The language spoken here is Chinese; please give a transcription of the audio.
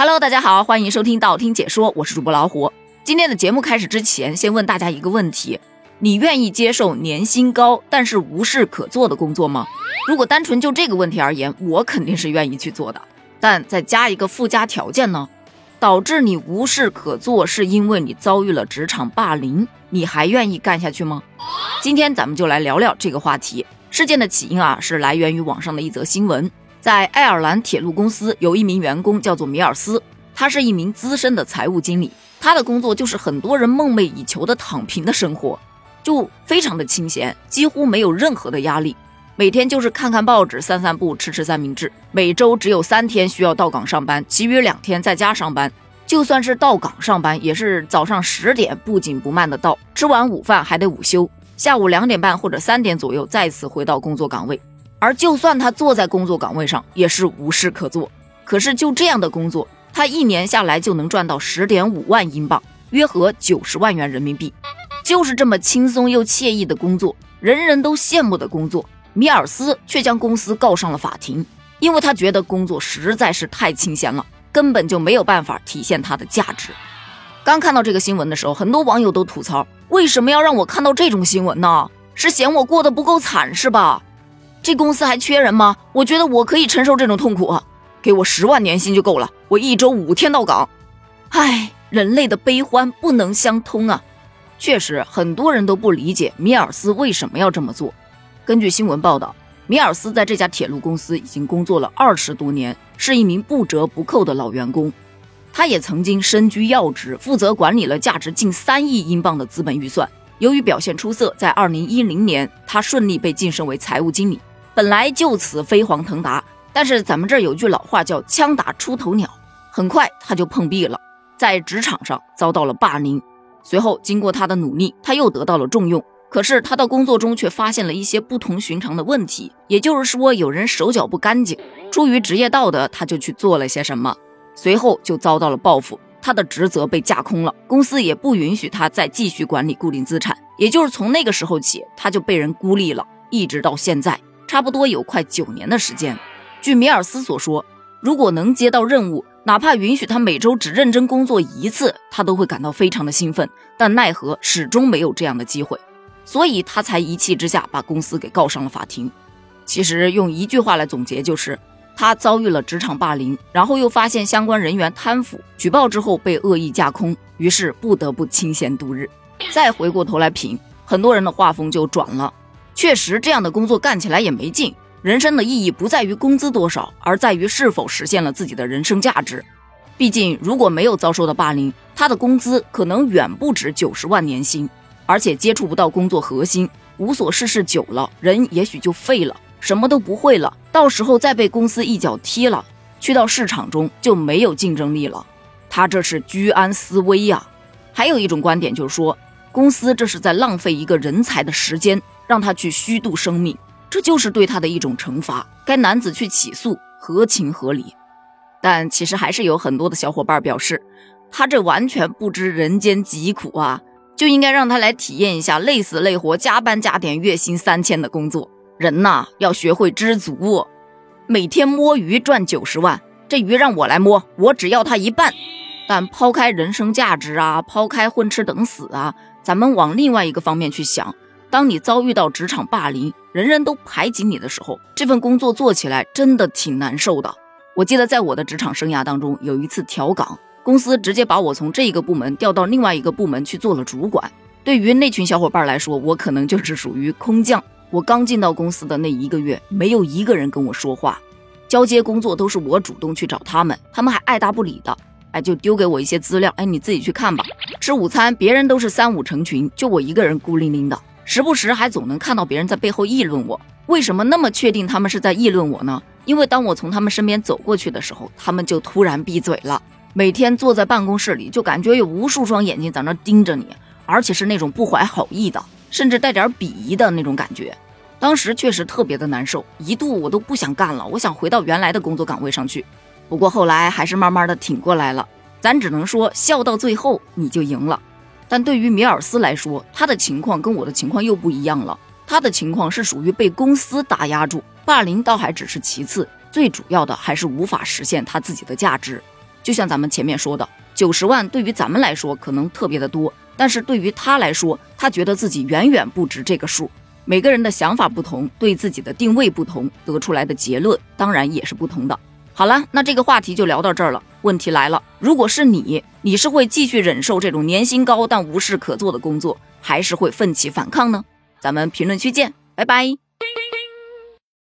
Hello，大家好，欢迎收听道听解说，我是主播老虎。今天的节目开始之前，先问大家一个问题：你愿意接受年薪高但是无事可做的工作吗？如果单纯就这个问题而言，我肯定是愿意去做的。但再加一个附加条件呢？导致你无事可做，是因为你遭遇了职场霸凌，你还愿意干下去吗？今天咱们就来聊聊这个话题。事件的起因啊，是来源于网上的一则新闻。在爱尔兰铁路公司有一名员工叫做米尔斯，他是一名资深的财务经理，他的工作就是很多人梦寐以求的躺平的生活，就非常的清闲，几乎没有任何的压力，每天就是看看报纸、散散步、吃吃三明治。每周只有三天需要到岗上班，其余两天在家上班。就算是到岗上班，也是早上十点不紧不慢的到，吃完午饭还得午休，下午两点半或者三点左右再次回到工作岗位。而就算他坐在工作岗位上，也是无事可做。可是就这样的工作，他一年下来就能赚到十点五万英镑，约合九十万元人民币。就是这么轻松又惬意的工作，人人都羡慕的工作，米尔斯却将公司告上了法庭，因为他觉得工作实在是太清闲了，根本就没有办法体现他的价值。刚看到这个新闻的时候，很多网友都吐槽：为什么要让我看到这种新闻呢？是嫌我过得不够惨是吧？这公司还缺人吗？我觉得我可以承受这种痛苦，给我十万年薪就够了，我一周五天到岗。唉，人类的悲欢不能相通啊！确实，很多人都不理解米尔斯为什么要这么做。根据新闻报道，米尔斯在这家铁路公司已经工作了二十多年，是一名不折不扣的老员工。他也曾经身居要职，负责管理了价值近三亿英镑的资本预算。由于表现出色，在二零一零年，他顺利被晋升为财务经理。本来就此飞黄腾达，但是咱们这儿有句老话叫“枪打出头鸟”，很快他就碰壁了，在职场上遭到了霸凌。随后经过他的努力，他又得到了重用。可是他到工作中却发现了一些不同寻常的问题，也就是说有人手脚不干净。出于职业道德，他就去做了些什么，随后就遭到了报复，他的职责被架空了，公司也不允许他再继续管理固定资产。也就是从那个时候起，他就被人孤立了，一直到现在。差不多有快九年的时间。据米尔斯所说，如果能接到任务，哪怕允许他每周只认真工作一次，他都会感到非常的兴奋。但奈何始终没有这样的机会，所以他才一气之下把公司给告上了法庭。其实用一句话来总结，就是他遭遇了职场霸凌，然后又发现相关人员贪腐，举报之后被恶意架空，于是不得不清闲度日。再回过头来品，很多人的画风就转了。确实，这样的工作干起来也没劲。人生的意义不在于工资多少，而在于是否实现了自己的人生价值。毕竟，如果没有遭受到霸凌，他的工资可能远不止九十万年薪，而且接触不到工作核心，无所事事久了，人也许就废了，什么都不会了。到时候再被公司一脚踢了，去到市场中就没有竞争力了。他这是居安思危呀。还有一种观点就是说，公司这是在浪费一个人才的时间。让他去虚度生命，这就是对他的一种惩罚。该男子去起诉，合情合理。但其实还是有很多的小伙伴表示，他这完全不知人间疾苦啊，就应该让他来体验一下累死累活、加班加点、月薪三千的工作。人呐，要学会知足。每天摸鱼赚九十万，这鱼让我来摸，我只要他一半。但抛开人生价值啊，抛开混吃等死啊，咱们往另外一个方面去想。当你遭遇到职场霸凌，人人都排挤你的时候，这份工作做起来真的挺难受的。我记得在我的职场生涯当中，有一次调岗，公司直接把我从这一个部门调到另外一个部门去做了主管。对于那群小伙伴来说，我可能就是属于空降。我刚进到公司的那一个月，没有一个人跟我说话，交接工作都是我主动去找他们，他们还爱答不理的，哎，就丢给我一些资料，哎，你自己去看吧。吃午餐，别人都是三五成群，就我一个人孤零零的。时不时还总能看到别人在背后议论我，为什么那么确定他们是在议论我呢？因为当我从他们身边走过去的时候，他们就突然闭嘴了。每天坐在办公室里，就感觉有无数双眼睛在那盯着你，而且是那种不怀好意的，甚至带点鄙夷的那种感觉。当时确实特别的难受，一度我都不想干了，我想回到原来的工作岗位上去。不过后来还是慢慢的挺过来了。咱只能说，笑到最后你就赢了。但对于米尔斯来说，他的情况跟我的情况又不一样了。他的情况是属于被公司打压住，霸凌倒还只是其次，最主要的还是无法实现他自己的价值。就像咱们前面说的，九十万对于咱们来说可能特别的多，但是对于他来说，他觉得自己远远不值这个数。每个人的想法不同，对自己的定位不同，得出来的结论当然也是不同的。好了，那这个话题就聊到这儿了。问题来了，如果是你，你是会继续忍受这种年薪高但无事可做的工作，还是会奋起反抗呢？咱们评论区见，拜拜。